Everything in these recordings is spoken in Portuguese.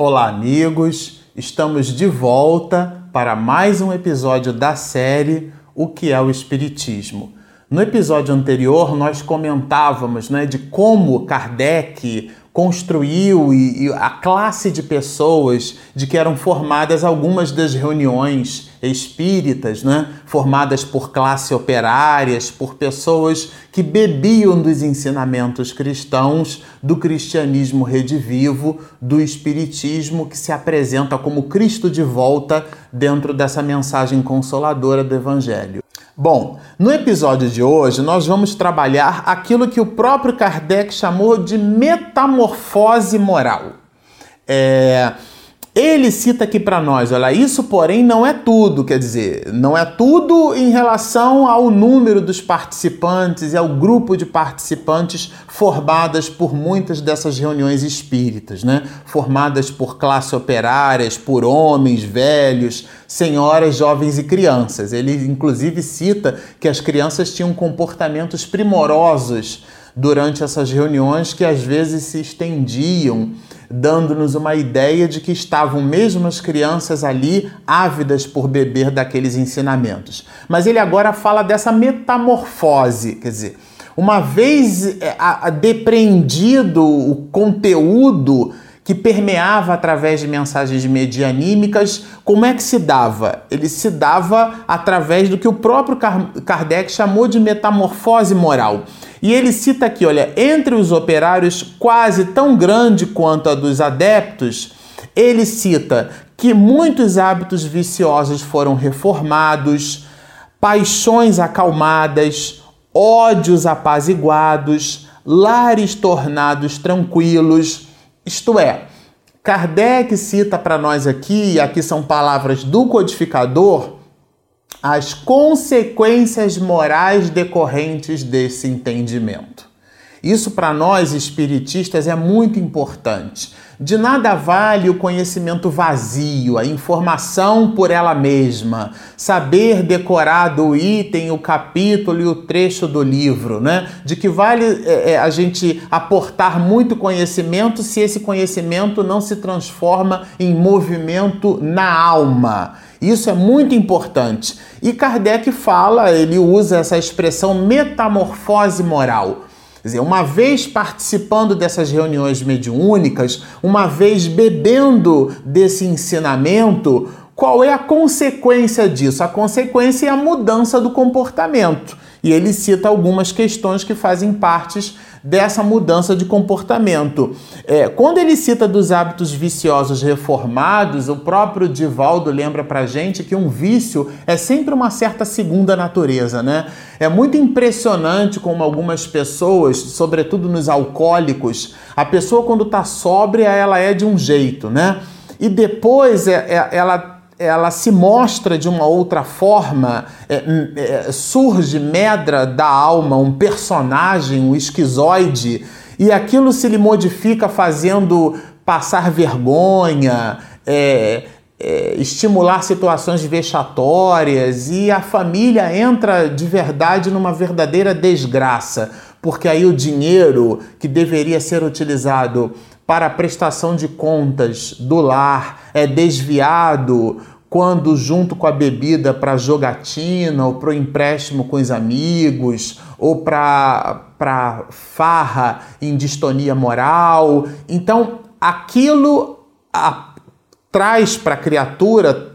Olá, amigos! Estamos de volta para mais um episódio da série O que é o Espiritismo. No episódio anterior, nós comentávamos né, de como Kardec construiu e, e, a classe de pessoas de que eram formadas algumas das reuniões espíritas, né? formadas por classe operárias, por pessoas que bebiam dos ensinamentos cristãos, do cristianismo redivivo, do espiritismo que se apresenta como Cristo de volta dentro dessa mensagem consoladora do Evangelho. Bom, no episódio de hoje nós vamos trabalhar aquilo que o próprio Kardec chamou de metamorfose moral. É, ele cita aqui para nós, olha, isso porém não é tudo, quer dizer, não é tudo em relação ao número dos participantes e ao grupo de participantes formadas por muitas dessas reuniões espíritas, né? Formadas por classe operárias, por homens, velhos, senhoras, jovens e crianças. Ele inclusive cita que as crianças tinham comportamentos primorosos durante essas reuniões que às vezes se estendiam dando-nos uma ideia de que estavam mesmo as crianças ali ávidas por beber daqueles ensinamentos. Mas ele agora fala dessa metamorfose, quer dizer, uma vez é, depreendido o conteúdo que permeava através de mensagens medianímicas, como é que se dava? Ele se dava através do que o próprio Kardec chamou de metamorfose moral. E ele cita aqui, olha, entre os operários quase tão grande quanto a dos adeptos, ele cita que muitos hábitos viciosos foram reformados, paixões acalmadas, ódios apaziguados, lares tornados tranquilos. Isto é, Kardec cita para nós aqui, e aqui são palavras do codificador, as consequências morais decorrentes desse entendimento. Isso para nós espiritistas é muito importante. De nada vale o conhecimento vazio, a informação por ela mesma, saber decorar do item, o capítulo e o trecho do livro, né? De que vale é, é, a gente aportar muito conhecimento se esse conhecimento não se transforma em movimento na alma. Isso é muito importante. E Kardec fala, ele usa essa expressão metamorfose moral. Quer dizer, uma vez participando dessas reuniões mediúnicas, uma vez bebendo desse ensinamento, qual é a consequência disso? A consequência é a mudança do comportamento. E ele cita algumas questões que fazem parte dessa mudança de comportamento. É, quando ele cita dos hábitos viciosos reformados, o próprio Divaldo lembra pra gente que um vício é sempre uma certa segunda natureza, né? É muito impressionante como algumas pessoas, sobretudo nos alcoólicos, a pessoa quando tá sóbria, ela é de um jeito, né? E depois é, é, ela ela se mostra de uma outra forma, é, é, surge, medra da alma, um personagem, um esquizoide, e aquilo se lhe modifica fazendo passar vergonha, é, é, estimular situações vexatórias, e a família entra de verdade numa verdadeira desgraça, porque aí o dinheiro que deveria ser utilizado para a prestação de contas do lar é desviado quando junto com a bebida para jogatina ou para o empréstimo com os amigos ou para farra em distonia moral. Então, aquilo a, traz para a criatura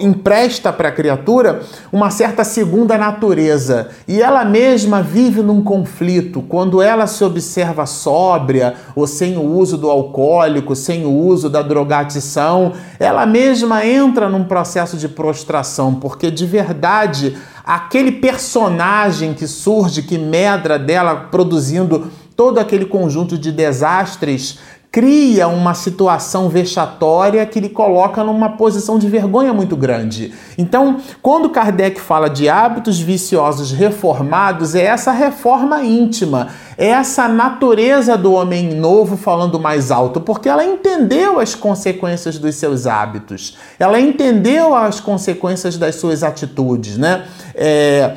empresta para a criatura uma certa segunda natureza. E ela mesma vive num conflito. Quando ela se observa sóbria ou sem o uso do alcoólico, sem o uso da drogatição, ela mesma entra num processo de prostração, porque de verdade aquele personagem que surge, que medra dela produzindo todo aquele conjunto de desastres cria uma situação vexatória que lhe coloca numa posição de vergonha muito grande. Então, quando Kardec fala de hábitos viciosos reformados, é essa reforma íntima, é essa natureza do homem novo falando mais alto, porque ela entendeu as consequências dos seus hábitos, ela entendeu as consequências das suas atitudes, né? É,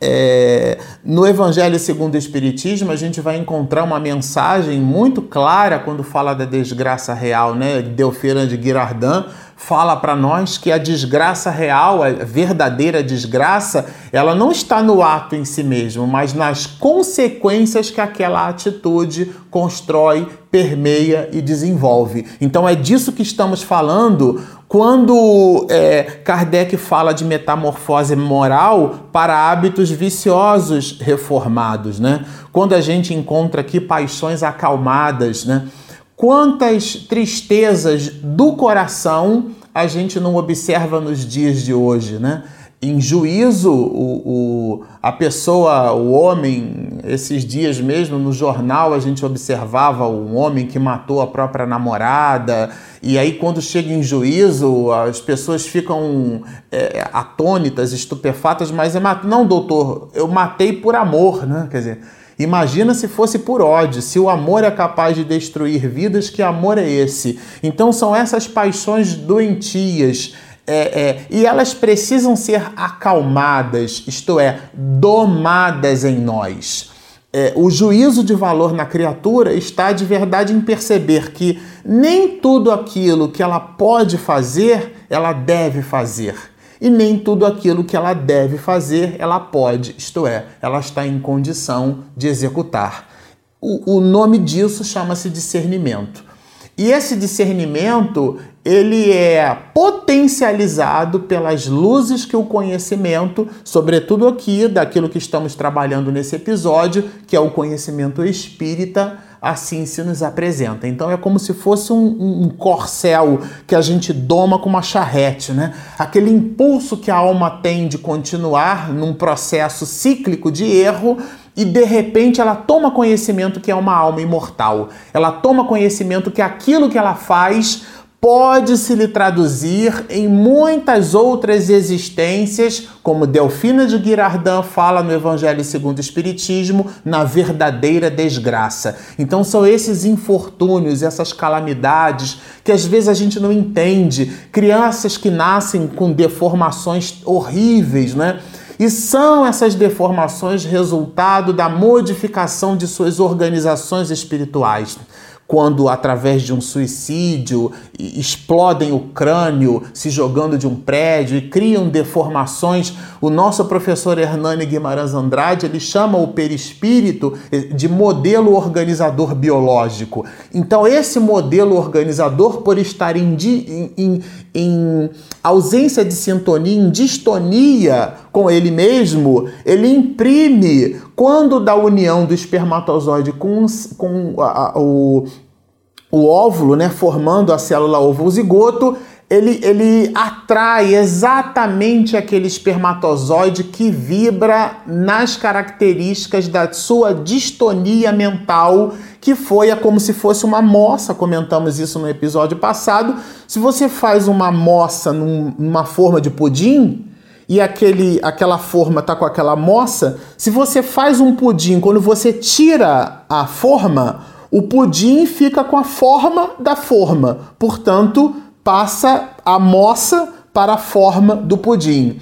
é, no Evangelho segundo o Espiritismo, a gente vai encontrar uma mensagem muito clara quando fala da desgraça real, né? Delfina de Girardin fala para nós que a desgraça real, a verdadeira desgraça, ela não está no ato em si mesmo, mas nas consequências que aquela atitude constrói, permeia e desenvolve. Então é disso que estamos falando quando é, Kardec fala de metamorfose moral para hábitos viciosos reformados, né? Quando a gente encontra aqui paixões acalmadas, né? Quantas tristezas do coração a gente não observa nos dias de hoje, né? em juízo o, o, a pessoa, o homem, esses dias mesmo no jornal a gente observava um homem que matou a própria namorada, e aí quando chega em juízo as pessoas ficam é, atônitas, estupefatas, mas é não, doutor, eu matei por amor, né? Quer dizer, imagina se fosse por ódio, se o amor é capaz de destruir vidas, que amor é esse? Então são essas paixões doentias é, é, e elas precisam ser acalmadas, isto é, domadas em nós. É, o juízo de valor na criatura está de verdade em perceber que nem tudo aquilo que ela pode fazer, ela deve fazer. E nem tudo aquilo que ela deve fazer, ela pode, isto é, ela está em condição de executar. O, o nome disso chama-se discernimento. E esse discernimento, ele é potencializado pelas luzes que o conhecimento, sobretudo aqui daquilo que estamos trabalhando nesse episódio, que é o conhecimento espírita, assim se nos apresenta. Então é como se fosse um, um, corcel que a gente doma com uma charrete, né? Aquele impulso que a alma tem de continuar num processo cíclico de erro e de repente ela toma conhecimento que é uma alma imortal. Ela toma conhecimento que aquilo que ela faz pode se lhe traduzir em muitas outras existências, como Delfina de Girardin fala no Evangelho segundo o Espiritismo, na verdadeira desgraça. Então são esses infortúnios, essas calamidades que às vezes a gente não entende, crianças que nascem com deformações horríveis, né? E são essas deformações resultado da modificação de suas organizações espirituais quando, através de um suicídio, explodem o crânio se jogando de um prédio e criam deformações. O nosso professor Hernani Guimarães Andrade ele chama o perispírito de modelo organizador biológico. Então, esse modelo organizador, por estar em, em, em ausência de sintonia, em distonia com ele mesmo, ele imprime, quando da união do espermatozoide com, com a, a, o, o óvulo, né, formando a célula ovo-zigoto, ele, ele atrai exatamente aquele espermatozoide que vibra nas características da sua distonia mental, que foi a como se fosse uma moça, comentamos isso no episódio passado. Se você faz uma moça num, numa forma de pudim, e aquele, aquela forma tá com aquela moça, se você faz um pudim, quando você tira a forma, o pudim fica com a forma da forma, portanto, passa a moça para a forma do pudim.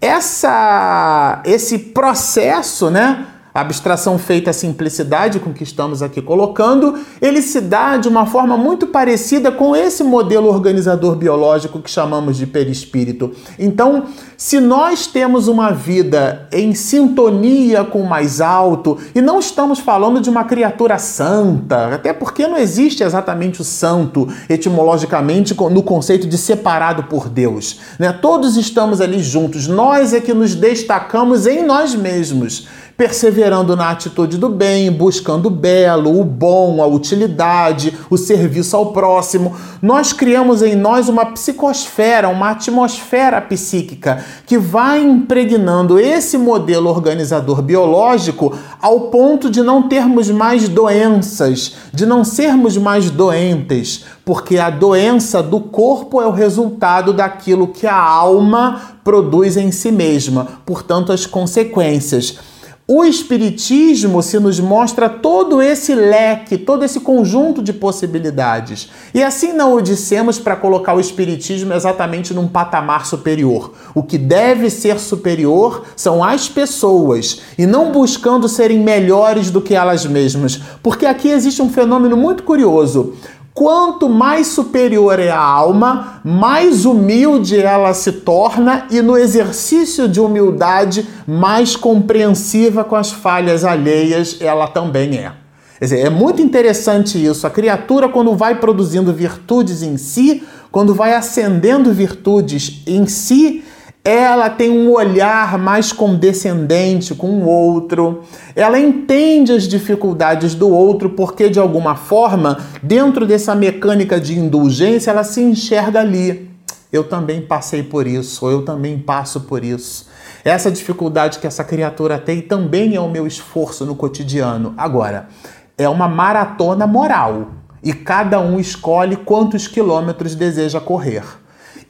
Essa, esse processo, né? Abstração feita à simplicidade com que estamos aqui colocando, ele se dá de uma forma muito parecida com esse modelo organizador biológico que chamamos de perispírito. Então, se nós temos uma vida em sintonia com o mais alto, e não estamos falando de uma criatura santa, até porque não existe exatamente o santo etimologicamente no conceito de separado por Deus. Né? Todos estamos ali juntos, nós é que nos destacamos em nós mesmos perseverando na atitude do bem, buscando o belo, o bom, a utilidade, o serviço ao próximo. Nós criamos em nós uma psicosfera, uma atmosfera psíquica que vai impregnando esse modelo organizador biológico ao ponto de não termos mais doenças, de não sermos mais doentes, porque a doença do corpo é o resultado daquilo que a alma produz em si mesma, portanto, as consequências. O Espiritismo se nos mostra todo esse leque, todo esse conjunto de possibilidades. E assim não o dissemos para colocar o Espiritismo exatamente num patamar superior. O que deve ser superior são as pessoas e não buscando serem melhores do que elas mesmas. Porque aqui existe um fenômeno muito curioso. Quanto mais superior é a alma, mais humilde ela se torna e no exercício de humildade, mais compreensiva com as falhas alheias ela também é. Quer dizer, é muito interessante isso. A criatura, quando vai produzindo virtudes em si, quando vai acendendo virtudes em si, ela tem um olhar mais condescendente com o outro, ela entende as dificuldades do outro, porque de alguma forma, dentro dessa mecânica de indulgência, ela se enxerga ali. Eu também passei por isso, eu também passo por isso. Essa dificuldade que essa criatura tem também é o meu esforço no cotidiano. Agora, é uma maratona moral e cada um escolhe quantos quilômetros deseja correr.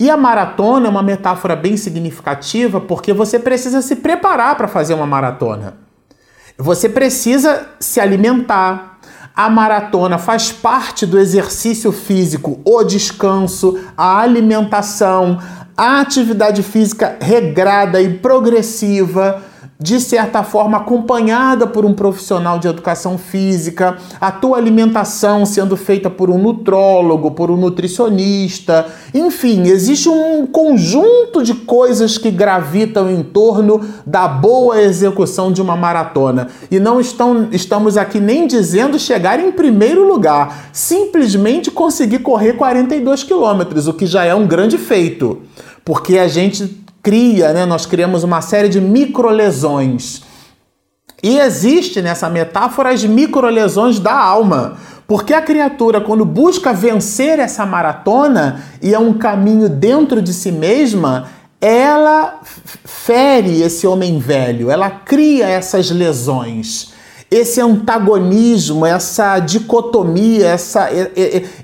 E a maratona é uma metáfora bem significativa porque você precisa se preparar para fazer uma maratona. Você precisa se alimentar. A maratona faz parte do exercício físico, o descanso, a alimentação, a atividade física regrada e progressiva de certa forma acompanhada por um profissional de educação física, a tua alimentação sendo feita por um nutrólogo, por um nutricionista, enfim, existe um conjunto de coisas que gravitam em torno da boa execução de uma maratona. E não estão, estamos aqui nem dizendo chegar em primeiro lugar, simplesmente conseguir correr 42 quilômetros, o que já é um grande feito. Porque a gente cria, né, nós criamos uma série de microlesões. E existe nessa metáfora as microlesões da alma. Porque a criatura, quando busca vencer essa maratona e é um caminho dentro de si mesma, ela fere esse homem velho, ela cria essas lesões esse antagonismo, essa dicotomia, essa,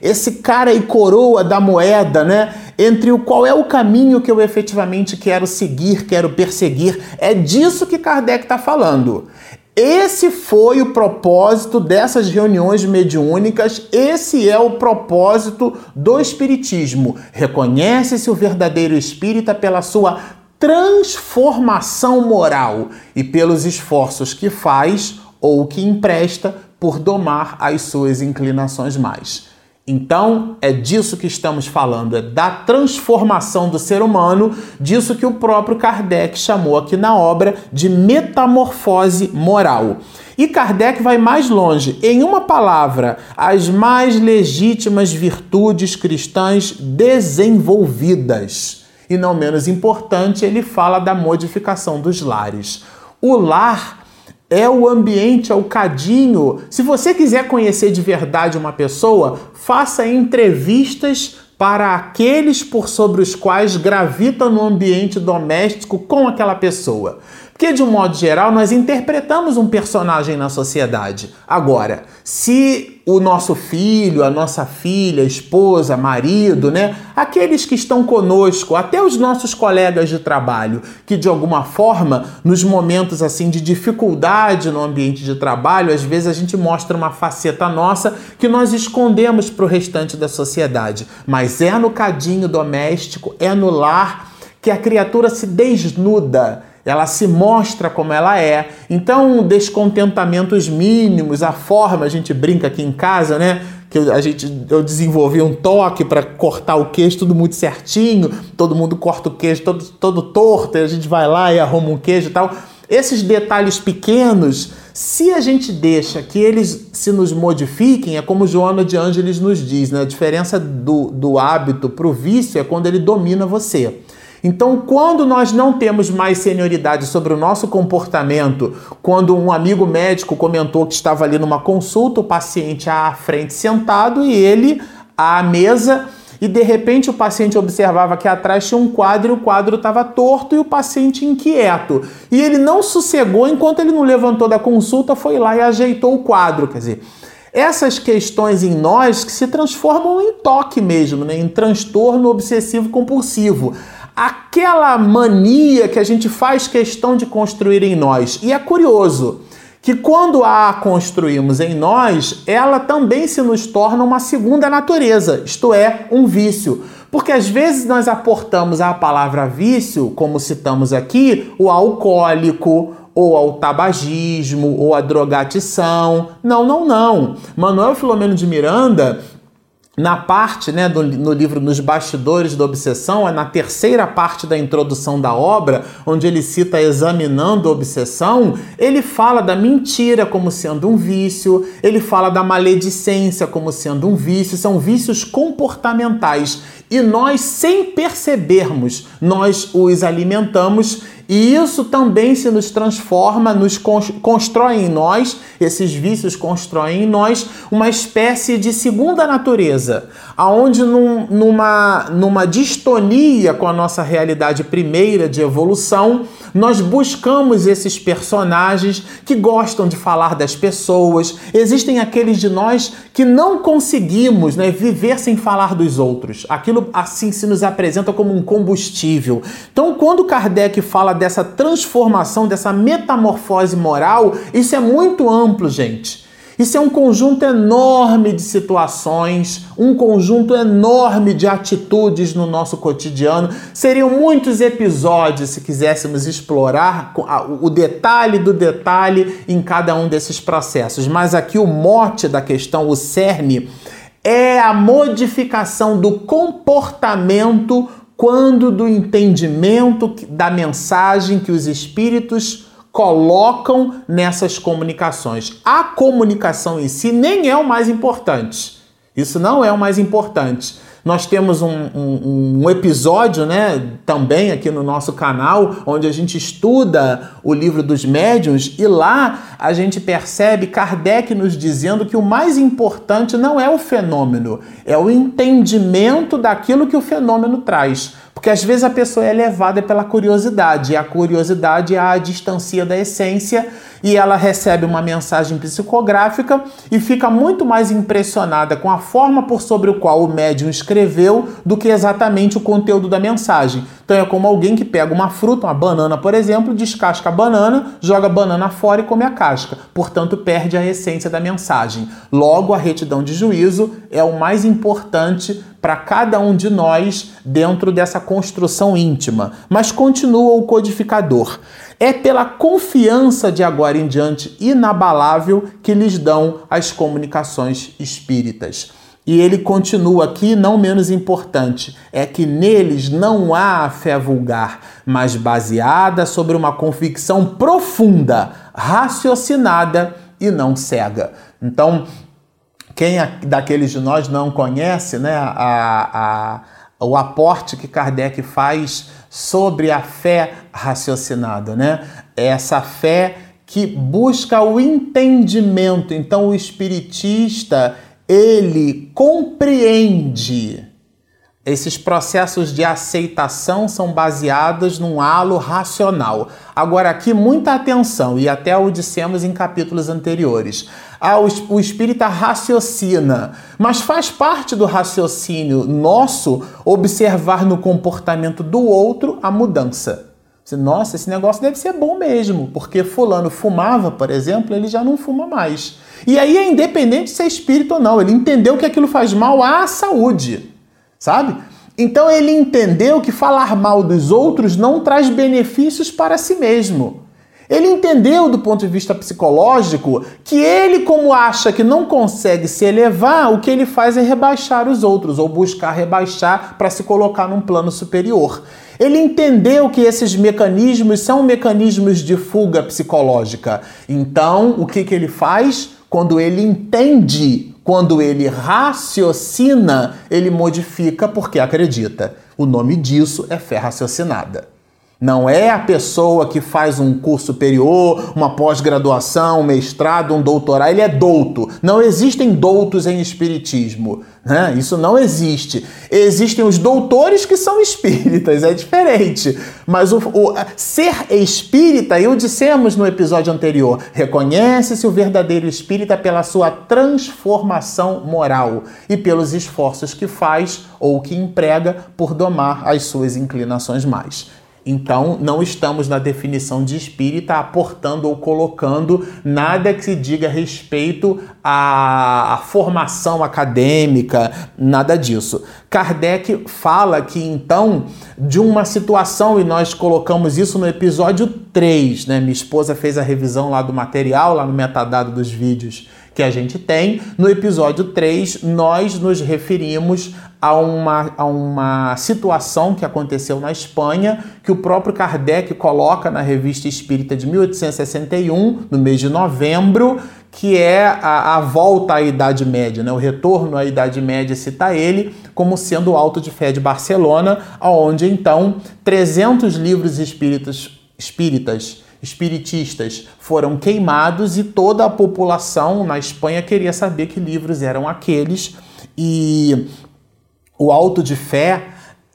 esse cara e coroa da moeda, né? Entre o qual é o caminho que eu efetivamente quero seguir, quero perseguir. É disso que Kardec está falando. Esse foi o propósito dessas reuniões mediúnicas, esse é o propósito do Espiritismo. Reconhece-se o verdadeiro espírita pela sua transformação moral e pelos esforços que faz ou que empresta por domar as suas inclinações mais. Então, é disso que estamos falando, é da transformação do ser humano, disso que o próprio Kardec chamou aqui na obra de metamorfose moral. E Kardec vai mais longe. Em uma palavra, as mais legítimas virtudes cristãs desenvolvidas. E não menos importante, ele fala da modificação dos lares. O lar é o ambiente, é o cadinho. Se você quiser conhecer de verdade uma pessoa, faça entrevistas para aqueles por sobre os quais gravita no ambiente doméstico com aquela pessoa. Porque, de um modo geral, nós interpretamos um personagem na sociedade. Agora, se o nosso filho, a nossa filha, esposa, marido, né, aqueles que estão conosco, até os nossos colegas de trabalho, que de alguma forma, nos momentos assim de dificuldade no ambiente de trabalho, às vezes a gente mostra uma faceta nossa que nós escondemos para o restante da sociedade. Mas é no cadinho doméstico, é no lar que a criatura se desnuda ela se mostra como ela é. Então, descontentamentos mínimos, a forma, a gente brinca aqui em casa, né? Que a gente, eu desenvolvi um toque para cortar o queijo tudo muito certinho, todo mundo corta o queijo todo, todo torto, e a gente vai lá e arruma um queijo e tal. Esses detalhes pequenos, se a gente deixa que eles se nos modifiquem, é como Joana de Ângeles nos diz, né? A diferença do, do hábito para o vício é quando ele domina você. Então, quando nós não temos mais senioridade sobre o nosso comportamento, quando um amigo médico comentou que estava ali numa consulta, o paciente à frente sentado e ele à mesa, e de repente o paciente observava que atrás tinha um quadro e o quadro estava torto e o paciente inquieto. E ele não sossegou enquanto ele não levantou da consulta, foi lá e ajeitou o quadro. Quer dizer, essas questões em nós que se transformam em toque mesmo, né? em transtorno obsessivo compulsivo. Aquela mania que a gente faz questão de construir em nós. E é curioso que quando a construímos em nós, ela também se nos torna uma segunda natureza, isto é, um vício. Porque às vezes nós aportamos à palavra vício, como citamos aqui, o alcoólico, ou ao tabagismo, ou à drogatição. Não, não, não. Manuel Filomeno de Miranda na parte, né, do, no livro Nos Bastidores da Obsessão, é na terceira parte da introdução da obra, onde ele cita Examinando a Obsessão, ele fala da mentira como sendo um vício, ele fala da maledicência como sendo um vício, são vícios comportamentais. E nós, sem percebermos, nós os alimentamos e isso também se nos transforma, nos constrói em nós, esses vícios constroem em nós uma espécie de segunda natureza, aonde num, numa, numa distonia com a nossa realidade primeira de evolução, nós buscamos esses personagens que gostam de falar das pessoas. Existem aqueles de nós que não conseguimos né, viver sem falar dos outros. Aquilo assim se nos apresenta como um combustível. Então, quando Kardec fala dessa transformação, dessa metamorfose moral, isso é muito amplo, gente. Isso é um conjunto enorme de situações, um conjunto enorme de atitudes no nosso cotidiano. Seriam muitos episódios se quiséssemos explorar o detalhe do detalhe em cada um desses processos. Mas aqui o mote da questão, o cerne, é a modificação do comportamento quando do entendimento da mensagem que os espíritos colocam nessas comunicações. A comunicação em si nem é o mais importante. Isso não é o mais importante. Nós temos um, um, um, episódio, né, também aqui no nosso canal, onde a gente estuda o livro dos médiuns e lá a gente percebe Kardec nos dizendo que o mais importante não é o fenômeno, é o entendimento daquilo que o fenômeno traz. Porque às vezes a pessoa é levada pela curiosidade, e a curiosidade é a distancia da essência e ela recebe uma mensagem psicográfica e fica muito mais impressionada com a forma por sobre o qual o médium escreveu do que exatamente o conteúdo da mensagem. Então é como alguém que pega uma fruta, uma banana, por exemplo, descasca a banana, joga a banana fora e come a casca. Portanto, perde a essência da mensagem. Logo, a retidão de juízo é o mais importante para cada um de nós dentro dessa construção íntima. Mas continua o codificador. É pela confiança de agora em diante inabalável que lhes dão as comunicações espíritas. E ele continua aqui, não menos importante, é que neles não há fé vulgar, mas baseada sobre uma convicção profunda, raciocinada e não cega. Então, quem daqueles de nós não conhece né, a, a, o aporte que Kardec faz sobre a fé raciocinada, né? Essa fé que busca o entendimento. Então o espiritista, ele compreende esses processos de aceitação são baseados num halo racional. Agora, aqui, muita atenção, e até o dissemos em capítulos anteriores. Ah, o espírita raciocina, mas faz parte do raciocínio nosso observar no comportamento do outro a mudança. Nossa, esse negócio deve ser bom mesmo, porque Fulano fumava, por exemplo, ele já não fuma mais. E aí é independente se é espírito ou não, ele entendeu que aquilo faz mal à saúde sabe? Então ele entendeu que falar mal dos outros não traz benefícios para si mesmo. Ele entendeu do ponto de vista psicológico que ele, como acha que não consegue se elevar, o que ele faz é rebaixar os outros ou buscar rebaixar para se colocar num plano superior. Ele entendeu que esses mecanismos são mecanismos de fuga psicológica. Então, o que, que ele faz? Quando ele entende quando ele raciocina, ele modifica porque acredita. O nome disso é fé raciocinada. Não é a pessoa que faz um curso superior, uma pós-graduação, um mestrado, um doutorado, ele é douto. Não existem doutos em espiritismo. Né? Isso não existe. Existem os doutores que são espíritas, é diferente. Mas o, o ser espírita, e o dissemos no episódio anterior, reconhece-se o verdadeiro espírita pela sua transformação moral e pelos esforços que faz ou que emprega por domar as suas inclinações mais. Então, não estamos na definição de espírita aportando ou colocando nada que se diga respeito à, formação acadêmica, nada disso. Kardec fala que, então, de uma situação, e nós colocamos isso no episódio 3, né? Minha esposa fez a revisão lá do material, lá no metadado dos vídeos que a gente tem. No episódio 3, nós nos referimos a uma, a uma situação que aconteceu na Espanha, que o próprio Kardec coloca na Revista Espírita de 1861, no mês de novembro, que é a, a, volta à Idade Média, né? o retorno à Idade Média, cita ele como sendo o Alto de Fé de Barcelona, onde então 300 livros espíritas, espíritas espiritistas foram queimados e toda a população na Espanha queria saber que livros eram aqueles e o auto de fé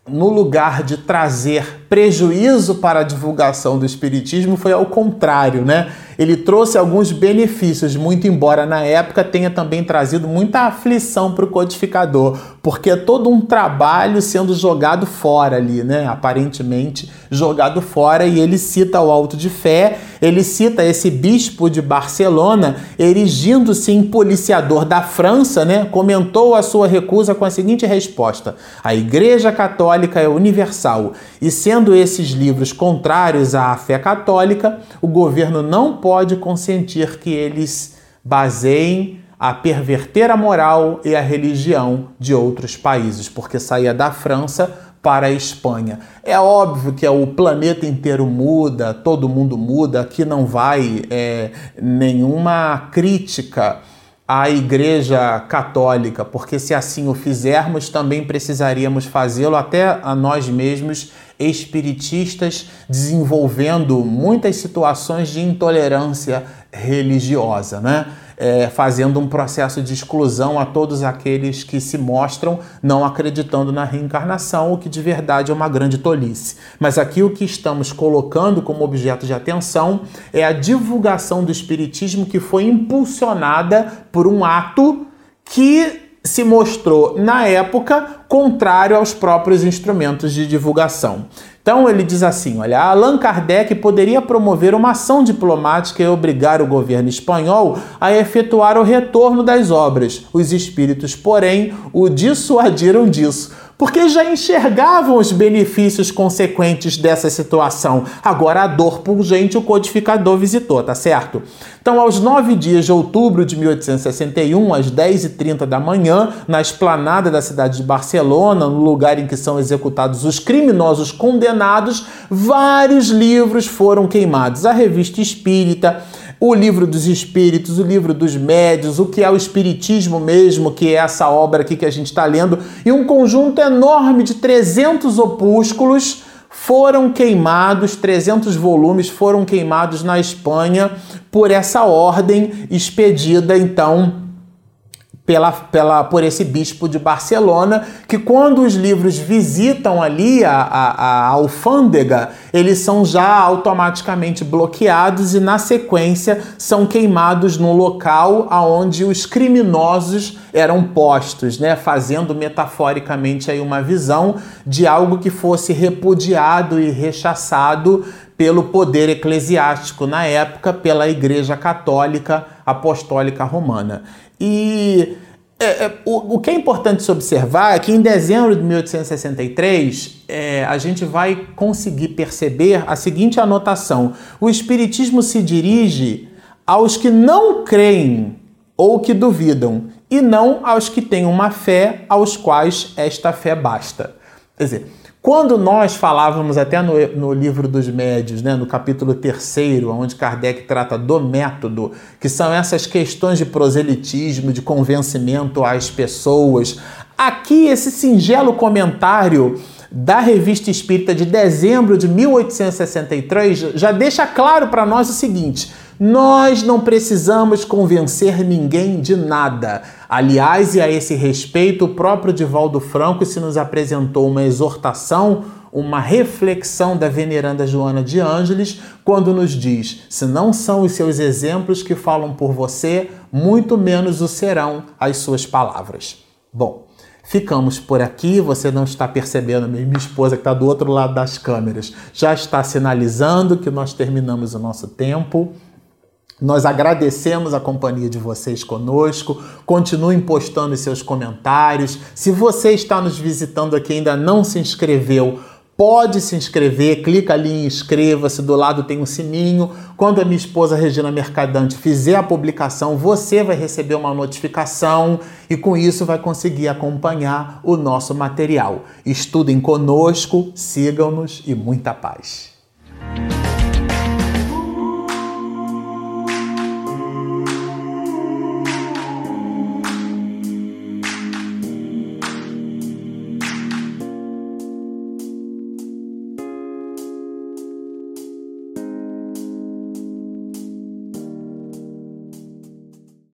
no lugar de trazer prejuízo para a divulgação do espiritismo foi ao contrário, né? Ele trouxe alguns benefícios, muito embora na época tenha também trazido muita aflição para o codificador, porque é todo um trabalho sendo jogado fora ali, né? Aparentemente jogado fora, e ele cita o Alto de Fé, ele cita esse bispo de Barcelona, erigindo-se em policiador da França, né? Comentou a sua recusa com a seguinte resposta: A Igreja Católica é universal, e sendo esses livros contrários à fé católica, o governo não pode pode consentir que eles baseiem a perverter a moral e a religião de outros países, porque saía da França para a Espanha. É óbvio que o planeta inteiro muda, todo mundo muda, aqui não vai é, nenhuma crítica à Igreja Católica, porque se assim o fizermos, também precisaríamos fazê-lo até a nós mesmos espiritistas desenvolvendo muitas situações de intolerância religiosa, né? É, fazendo um processo de exclusão a todos aqueles que se mostram não acreditando na reencarnação, o que de verdade é uma grande tolice. Mas aqui o que estamos colocando como objeto de atenção é a divulgação do Espiritismo que foi impulsionada por um ato que se mostrou, na época, contrário aos próprios instrumentos de divulgação. Então ele diz assim: olha, Allan Kardec poderia promover uma ação diplomática e obrigar o governo espanhol a efetuar o retorno das obras. Os espíritos, porém, o dissuadiram disso porque já enxergavam os benefícios consequentes dessa situação. Agora a dor pungente o codificador visitou, tá certo? Então, aos 9 dias de outubro de 1861, às 10h30 da manhã, na esplanada da cidade de Barcelona, no lugar em que são executados os criminosos condenados, vários livros foram queimados. A revista Espírita, o livro dos espíritos, o livro dos médios, o que é o espiritismo mesmo, que é essa obra aqui que a gente está lendo, e um conjunto enorme de 300 opúsculos foram queimados, 300 volumes foram queimados na Espanha por essa ordem expedida então pela, pela, por esse bispo de Barcelona, que quando os livros visitam ali a, a, a alfândega, eles são já automaticamente bloqueados e, na sequência, são queimados no local aonde os criminosos eram postos, né? fazendo metaforicamente aí uma visão de algo que fosse repudiado e rechaçado pelo poder eclesiástico na época, pela Igreja Católica Apostólica Romana. E é, é, o, o, que é importante se observar é que em dezembro de 1863 é, a gente vai conseguir perceber a seguinte anotação: o Espiritismo se dirige aos que não creem ou que duvidam, e não aos que têm uma fé aos quais esta fé basta. Quer dizer, quando nós falávamos até no, no livro dos médios, né, no capítulo 3, onde Kardec trata do método, que são essas questões de proselitismo, de convencimento às pessoas, aqui esse singelo comentário da Revista Espírita de dezembro de 1863 já deixa claro para nós o seguinte: nós não precisamos convencer ninguém de nada. Aliás, e a esse respeito, o próprio Divaldo Franco se nos apresentou uma exortação, uma reflexão da veneranda Joana de Ângeles, quando nos diz: se não são os seus exemplos que falam por você, muito menos o serão as suas palavras. Bom, Ficamos por aqui, você não está percebendo, minha esposa que está do outro lado das câmeras já está sinalizando que nós terminamos o nosso tempo. Nós agradecemos a companhia de vocês conosco. Continuem postando seus comentários. Se você está nos visitando aqui e ainda não se inscreveu, pode se inscrever, clica ali em inscreva-se, do lado tem um sininho. Quando a minha esposa Regina Mercadante fizer a publicação, você vai receber uma notificação e com isso vai conseguir acompanhar o nosso material. Estudem conosco, sigam-nos e muita paz.